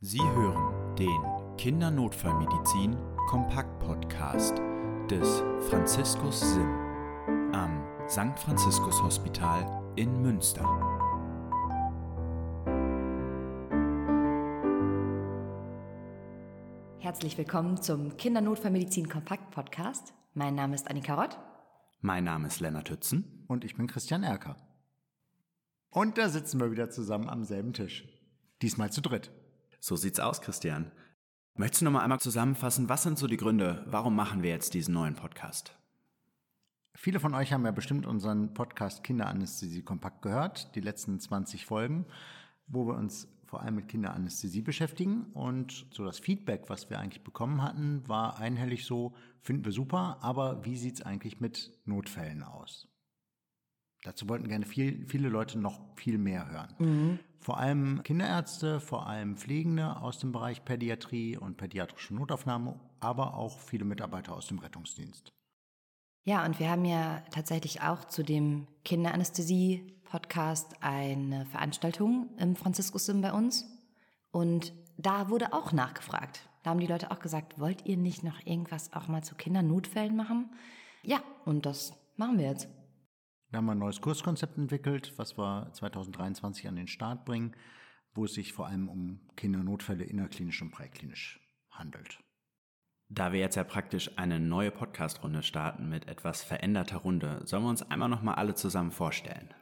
Sie hören den Kindernotfallmedizin Kompakt Podcast des Franziskus Sim am St. Franziskus Hospital in Münster. Herzlich willkommen zum Kindernotfallmedizin Kompakt Podcast. Mein Name ist Annika Rott. Mein Name ist Lennart Hützen. Und ich bin Christian Erker. Und da sitzen wir wieder zusammen am selben Tisch. Diesmal zu dritt. So sieht's aus, Christian. Möchtest du noch mal einmal zusammenfassen, was sind so die Gründe, warum machen wir jetzt diesen neuen Podcast? Viele von euch haben ja bestimmt unseren Podcast Kinderanästhesie kompakt gehört, die letzten 20 Folgen, wo wir uns vor allem mit Kinderanästhesie beschäftigen. Und so das Feedback, was wir eigentlich bekommen hatten, war einhellig so, finden wir super, aber wie sieht's eigentlich mit Notfällen aus? Dazu wollten gerne viel, viele Leute noch viel mehr hören. Mhm. Vor allem Kinderärzte, vor allem Pflegende aus dem Bereich Pädiatrie und pädiatrische Notaufnahme, aber auch viele Mitarbeiter aus dem Rettungsdienst. Ja, und wir haben ja tatsächlich auch zu dem Kinderanästhesie-Podcast eine Veranstaltung im Franziskus-Sim bei uns. Und da wurde auch nachgefragt. Da haben die Leute auch gesagt, wollt ihr nicht noch irgendwas auch mal zu Kindernotfällen machen? Ja, und das machen wir jetzt. Wir haben ein neues Kurskonzept entwickelt, was wir 2023 an den Start bringen, wo es sich vor allem um Kindernotfälle innerklinisch und präklinisch handelt. Da wir jetzt ja praktisch eine neue Podcast-Runde starten mit etwas veränderter Runde, sollen wir uns einmal nochmal alle zusammen vorstellen.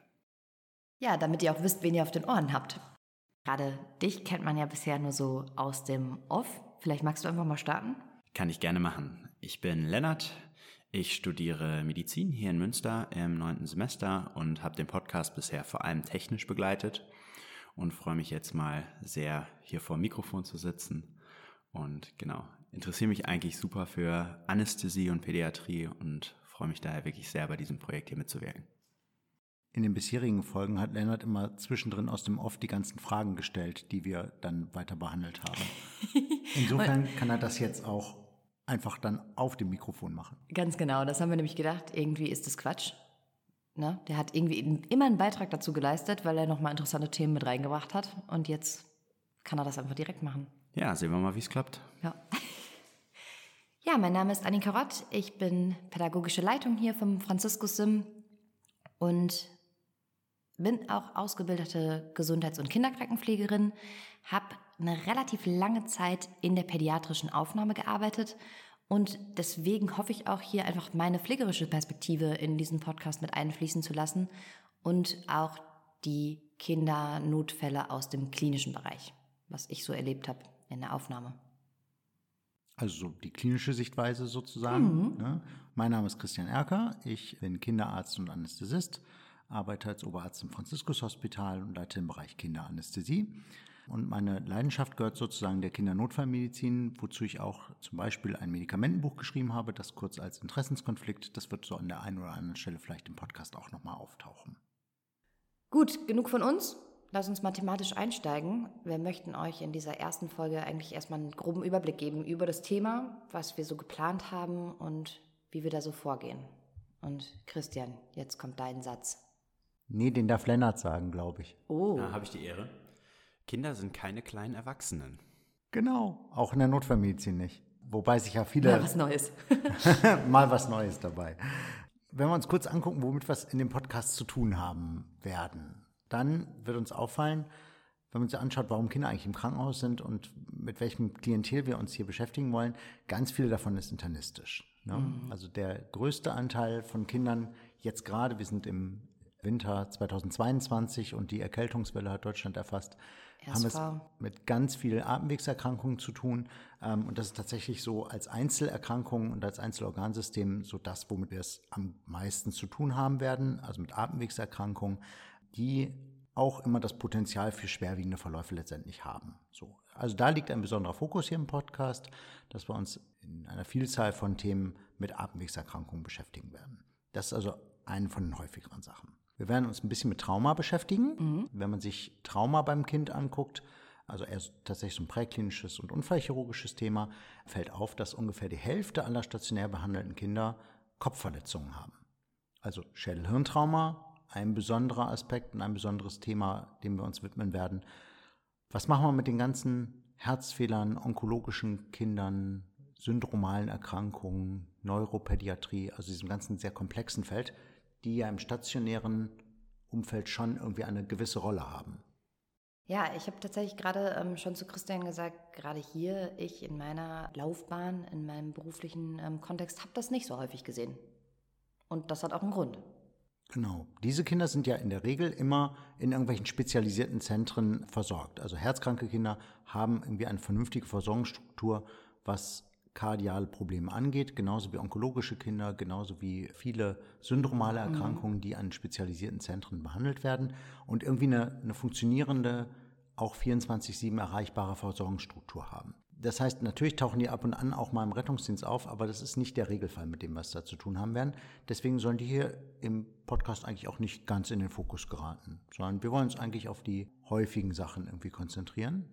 Ja, damit ihr auch wisst, wen ihr auf den Ohren habt. Gerade dich kennt man ja bisher nur so aus dem Off. Vielleicht magst du einfach mal starten? Kann ich gerne machen. Ich bin Lennart, ich studiere Medizin hier in Münster im neunten Semester und habe den Podcast bisher vor allem technisch begleitet und freue mich jetzt mal sehr, hier vor dem Mikrofon zu sitzen. Und genau, interessiere mich eigentlich super für Anästhesie und Pädiatrie und freue mich daher wirklich sehr, bei diesem Projekt hier mitzuwirken. In den bisherigen Folgen hat Lennart immer zwischendrin aus dem Off die ganzen Fragen gestellt, die wir dann weiter behandelt haben. Insofern kann er das jetzt auch einfach dann auf dem Mikrofon machen. Ganz genau, das haben wir nämlich gedacht. Irgendwie ist das Quatsch. Ne? Der hat irgendwie immer einen Beitrag dazu geleistet, weil er nochmal interessante Themen mit reingebracht hat. Und jetzt kann er das einfach direkt machen. Ja, sehen wir mal, wie es klappt. Ja. Ja, mein Name ist Annika Rott. Ich bin pädagogische Leitung hier vom Franziskus Sim und bin auch ausgebildete Gesundheits- und Kinderkrankenpflegerin, habe eine relativ lange Zeit in der pädiatrischen Aufnahme gearbeitet und deswegen hoffe ich auch hier einfach meine pflegerische Perspektive in diesen Podcast mit einfließen zu lassen und auch die Kindernotfälle aus dem klinischen Bereich, was ich so erlebt habe in der Aufnahme. Also die klinische Sichtweise sozusagen. Mhm. Ne? Mein Name ist Christian Erker, ich bin Kinderarzt und Anästhesist, arbeite als Oberarzt im Franziskus Hospital und leite im Bereich Kinderanästhesie. Und meine Leidenschaft gehört sozusagen der Kindernotfallmedizin, wozu ich auch zum Beispiel ein Medikamentenbuch geschrieben habe, das kurz als Interessenskonflikt, das wird so an der einen oder anderen Stelle vielleicht im Podcast auch nochmal auftauchen. Gut, genug von uns. Lass uns mathematisch einsteigen. Wir möchten euch in dieser ersten Folge eigentlich erstmal einen groben Überblick geben über das Thema, was wir so geplant haben und wie wir da so vorgehen. Und Christian, jetzt kommt dein Satz. Nee, den darf Lennart sagen, glaube ich. Oh. Da habe ich die Ehre. Kinder sind keine kleinen Erwachsenen. Genau, auch in der Notfallmedizin nicht. Wobei sich ja viele. Mal was Neues. mal was Neues dabei. Wenn wir uns kurz angucken, womit wir es in dem Podcast zu tun haben werden, dann wird uns auffallen, wenn man sich anschaut, warum Kinder eigentlich im Krankenhaus sind und mit welchem Klientel wir uns hier beschäftigen wollen, ganz viele davon ist internistisch. Ne? Mhm. Also der größte Anteil von Kindern, jetzt gerade, wir sind im Winter 2022 und die Erkältungswelle hat Deutschland erfasst, haben es mit ganz vielen Atemwegserkrankungen zu tun. Ähm, und das ist tatsächlich so als Einzelerkrankung und als Einzelorgansystem so das, womit wir es am meisten zu tun haben werden, also mit Atemwegserkrankungen, die auch immer das Potenzial für schwerwiegende Verläufe letztendlich haben. So. Also da liegt ein besonderer Fokus hier im Podcast, dass wir uns in einer Vielzahl von Themen mit Atemwegserkrankungen beschäftigen werden. Das ist also eine von den häufigeren Sachen. Wir werden uns ein bisschen mit Trauma beschäftigen. Mhm. Wenn man sich Trauma beim Kind anguckt, also erst tatsächlich so ein präklinisches und unfallchirurgisches Thema, fällt auf, dass ungefähr die Hälfte aller stationär behandelten Kinder Kopfverletzungen haben. Also Schädel-Hirntrauma, ein besonderer Aspekt und ein besonderes Thema, dem wir uns widmen werden. Was machen wir mit den ganzen Herzfehlern, onkologischen Kindern, syndromalen Erkrankungen, Neuropädiatrie, also diesem ganzen sehr komplexen Feld, die ja im stationären Umfeld schon irgendwie eine gewisse Rolle haben. Ja, ich habe tatsächlich gerade ähm, schon zu Christian gesagt, gerade hier, ich in meiner Laufbahn, in meinem beruflichen ähm, Kontext, habe das nicht so häufig gesehen. Und das hat auch einen Grund. Genau. Diese Kinder sind ja in der Regel immer in irgendwelchen spezialisierten Zentren versorgt. Also herzkranke Kinder haben irgendwie eine vernünftige Versorgungsstruktur, was kardiale Probleme angeht, genauso wie onkologische Kinder, genauso wie viele syndromale mhm. Erkrankungen, die an spezialisierten Zentren behandelt werden und irgendwie eine, eine funktionierende, auch 24-7 erreichbare Versorgungsstruktur haben. Das heißt, natürlich tauchen die ab und an auch mal im Rettungsdienst auf, aber das ist nicht der Regelfall, mit dem wir es da zu tun haben werden. Deswegen sollen die hier im Podcast eigentlich auch nicht ganz in den Fokus geraten, sondern wir wollen uns eigentlich auf die häufigen Sachen irgendwie konzentrieren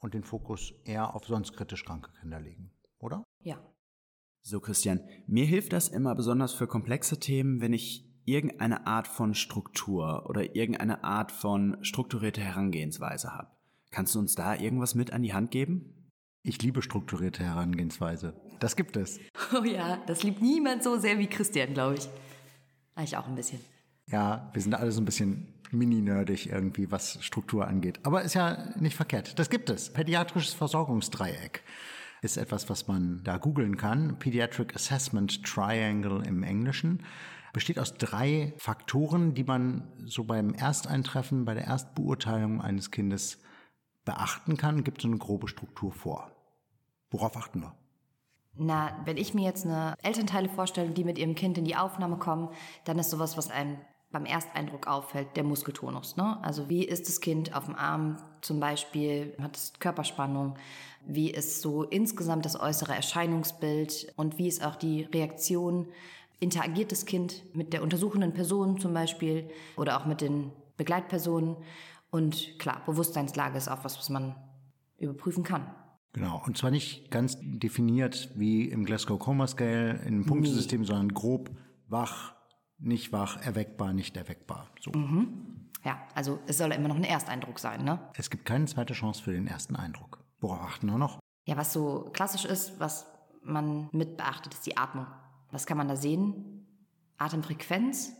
und den Fokus eher auf sonst kritisch kranke Kinder legen, oder? Ja. So, Christian, mir hilft das immer besonders für komplexe Themen, wenn ich irgendeine Art von Struktur oder irgendeine Art von strukturierter Herangehensweise habe. Kannst du uns da irgendwas mit an die Hand geben? Ich liebe strukturierte Herangehensweise. Das gibt es. Oh ja, das liebt niemand so sehr wie Christian, glaube ich. Ich auch ein bisschen. Ja, wir sind alle so ein bisschen mini-nerdig irgendwie, was Struktur angeht. Aber ist ja nicht verkehrt. Das gibt es. Pädiatrisches Versorgungsdreieck ist etwas, was man da googeln kann. Pediatric Assessment Triangle im Englischen. Besteht aus drei Faktoren, die man so beim Ersteintreffen, bei der Erstbeurteilung eines Kindes beachten kann. Gibt so eine grobe Struktur vor. Worauf achten wir? Na, wenn ich mir jetzt eine Elternteile vorstelle, die mit ihrem Kind in die Aufnahme kommen, dann ist sowas, was einem beim Ersteindruck auffällt, der Muskeltonus. Ne? Also wie ist das Kind auf dem Arm zum Beispiel, hat es Körperspannung, wie ist so insgesamt das äußere Erscheinungsbild und wie ist auch die Reaktion, interagiert das Kind mit der untersuchenden Person zum Beispiel oder auch mit den Begleitpersonen. Und klar, Bewusstseinslage ist auch was, was man überprüfen kann. Genau, und zwar nicht ganz definiert wie im Glasgow Coma Scale in einem Punktesystem, nee. sondern grob wach, nicht wach, erweckbar, nicht erweckbar. So. Mhm. Ja, also es soll immer noch ein Ersteindruck sein, ne? Es gibt keine zweite Chance für den ersten Eindruck. Worauf achten wir noch? Ja, was so klassisch ist, was man mit beachtet, ist die Atmung. Was kann man da sehen? Atemfrequenz.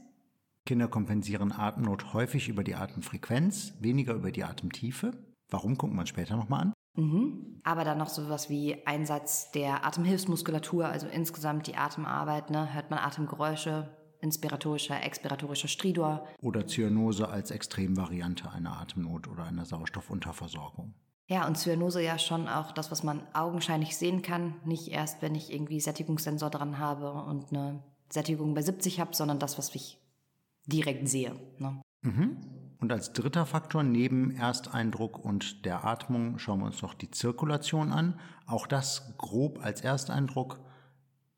Kinder kompensieren Atemnot häufig über die Atemfrequenz, weniger über die Atemtiefe. Warum gucken wir uns später nochmal an? Mhm. Aber dann noch sowas wie Einsatz der Atemhilfsmuskulatur, also insgesamt die Atemarbeit. Ne? Hört man Atemgeräusche, inspiratorischer, expiratorischer Stridor. Oder Zyanose als Extremvariante einer Atemnot oder einer Sauerstoffunterversorgung. Ja, und Zyanose ja schon auch das, was man augenscheinlich sehen kann. Nicht erst, wenn ich irgendwie Sättigungssensor dran habe und eine Sättigung bei 70 habe, sondern das, was ich direkt sehe. Ne? Mhm. Und als dritter Faktor neben Ersteindruck und der Atmung schauen wir uns noch die Zirkulation an. Auch das grob als Ersteindruck.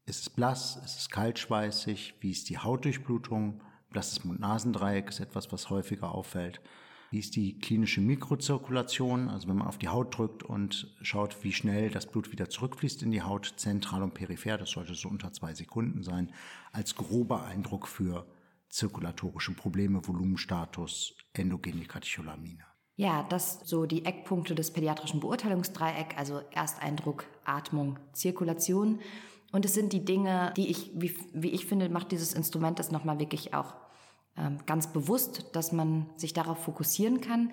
Ist es blass? Ist es kaltschweißig? Wie ist die Hautdurchblutung? Blasses Mund-Nasendreieck ist etwas, was häufiger auffällt. Wie ist die klinische Mikrozirkulation? Also wenn man auf die Haut drückt und schaut, wie schnell das Blut wieder zurückfließt in die Haut, zentral und peripher, das sollte so unter zwei Sekunden sein, als grober Eindruck für zirkulatorische Probleme, Volumenstatus, endogene Katecholamine. Ja, das so die Eckpunkte des pädiatrischen Beurteilungsdreieck, also Ersteindruck, Atmung, Zirkulation. Und es sind die Dinge, die ich, wie, wie ich finde, macht dieses Instrument das nochmal wirklich auch ähm, ganz bewusst, dass man sich darauf fokussieren kann.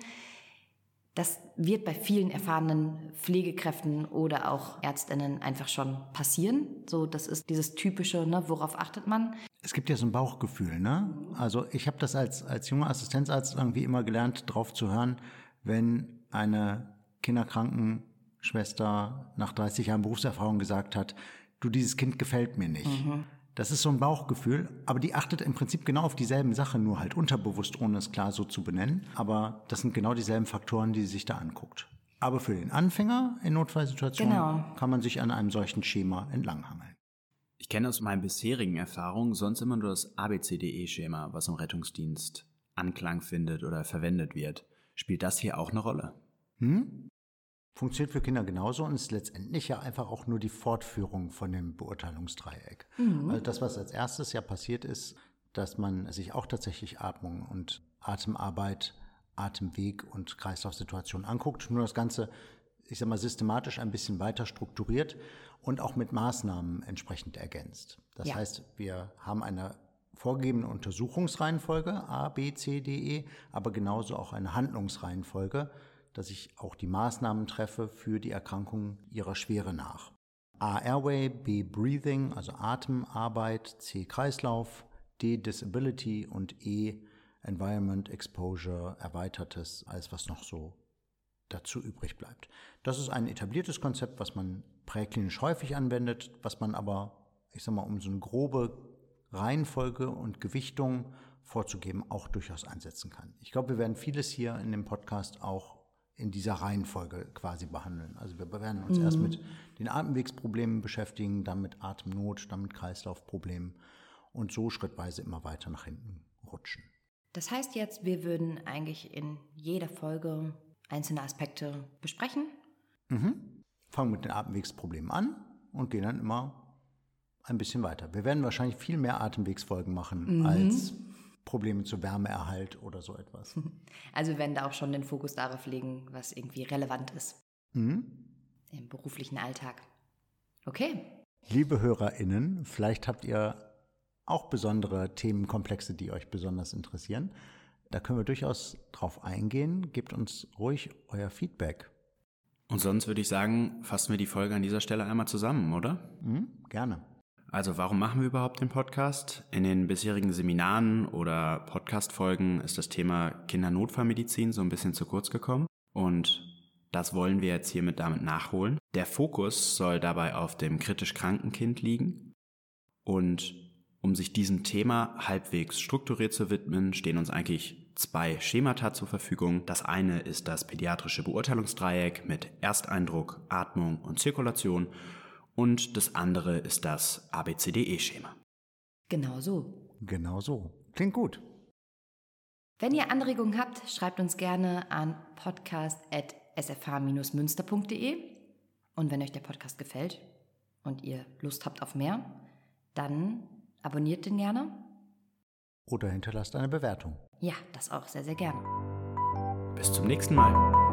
Das wird bei vielen erfahrenen Pflegekräften oder auch Ärztinnen einfach schon passieren. So, das ist dieses typische, ne, worauf achtet man? Es gibt ja so ein Bauchgefühl, ne? Also ich habe das als, als junger Assistenzarzt irgendwie immer gelernt, drauf zu hören, wenn eine Kinderkrankenschwester nach 30 Jahren Berufserfahrung gesagt hat, du, dieses Kind gefällt mir nicht. Mhm. Das ist so ein Bauchgefühl, aber die achtet im Prinzip genau auf dieselben Sachen, nur halt unterbewusst, ohne es klar so zu benennen. Aber das sind genau dieselben Faktoren, die sie sich da anguckt. Aber für den Anfänger in Notfallsituationen genau. kann man sich an einem solchen Schema entlanghangeln. Ich kenne aus meinen bisherigen Erfahrungen sonst immer nur das ABCDE-Schema, was im Rettungsdienst Anklang findet oder verwendet wird. Spielt das hier auch eine Rolle? Hm? Funktioniert für Kinder genauso und ist letztendlich ja einfach auch nur die Fortführung von dem Beurteilungsdreieck. Mhm. Also das, was als erstes ja passiert ist, dass man sich auch tatsächlich Atmung und Atemarbeit, Atemweg und Kreislaufsituation anguckt. Nur das Ganze ich sag mal, systematisch ein bisschen weiter strukturiert und auch mit Maßnahmen entsprechend ergänzt. Das Ja. heißt, wir haben eine vorgegebene Untersuchungsreihenfolge A, B, C, D, E, aber genauso auch eine Handlungsreihenfolge, dass ich auch die Maßnahmen treffe für die Erkrankung ihrer Schwere nach. A, Airway, B, Breathing, also Atemarbeit, C, Kreislauf, D, Disability und E, Environment, Exposure, Erweitertes, alles was noch so dazu übrig bleibt. Das ist ein etabliertes Konzept, was man präklinisch häufig anwendet, was man aber, ich sag mal, um so eine grobe Reihenfolge und Gewichtung vorzugeben, auch durchaus einsetzen kann. Ich glaube, wir werden vieles hier in dem Podcast auch in dieser Reihenfolge quasi behandeln. Also wir werden uns erst mit den Atemwegsproblemen beschäftigen, dann mit Atemnot, dann mit Kreislaufproblemen und so schrittweise immer weiter nach hinten rutschen. Das heißt jetzt, wir würden eigentlich in jeder Folge einzelne Aspekte besprechen. fangen mit den Atemwegsproblemen an und gehen dann immer ein bisschen weiter. Wir werden wahrscheinlich viel mehr Atemwegsfolgen machen als Probleme zu Wärmeerhalt oder so etwas. Also wir werden da auch schon den Fokus darauf legen, was irgendwie relevant ist Mhm. im beruflichen Alltag. Okay, Liebe HörerInnen, vielleicht habt ihr auch besondere Themenkomplexe, die euch besonders interessieren. Da können wir durchaus drauf eingehen. Gebt uns ruhig euer Feedback. Und sonst würde ich sagen, fassen wir die Folge an dieser Stelle einmal zusammen, oder? Mhm, gerne. Also warum machen wir überhaupt den Podcast? In den bisherigen Seminaren oder Podcast-Folgen ist das Thema Kindernotfallmedizin so ein bisschen zu kurz gekommen und das wollen wir jetzt hiermit damit nachholen. Der Fokus soll dabei auf dem kritisch kranken Kind liegen und um sich diesem Thema halbwegs strukturiert zu widmen, stehen uns eigentlich zwei Schemata zur Verfügung. Das eine ist das pädiatrische Beurteilungsdreieck mit Ersteindruck, Atmung und Zirkulation und das andere ist das ABCDE-Schema. genau so. Genau so. Klingt gut. Wenn ihr Anregungen habt, schreibt uns gerne an podcast.sfh-münster.de. Und wenn euch der Podcast gefällt und ihr Lust habt auf mehr, dann abonniert den gerne. Oder hinterlasst eine Bewertung. Ja, das auch sehr, sehr gerne. Bis zum nächsten Mal.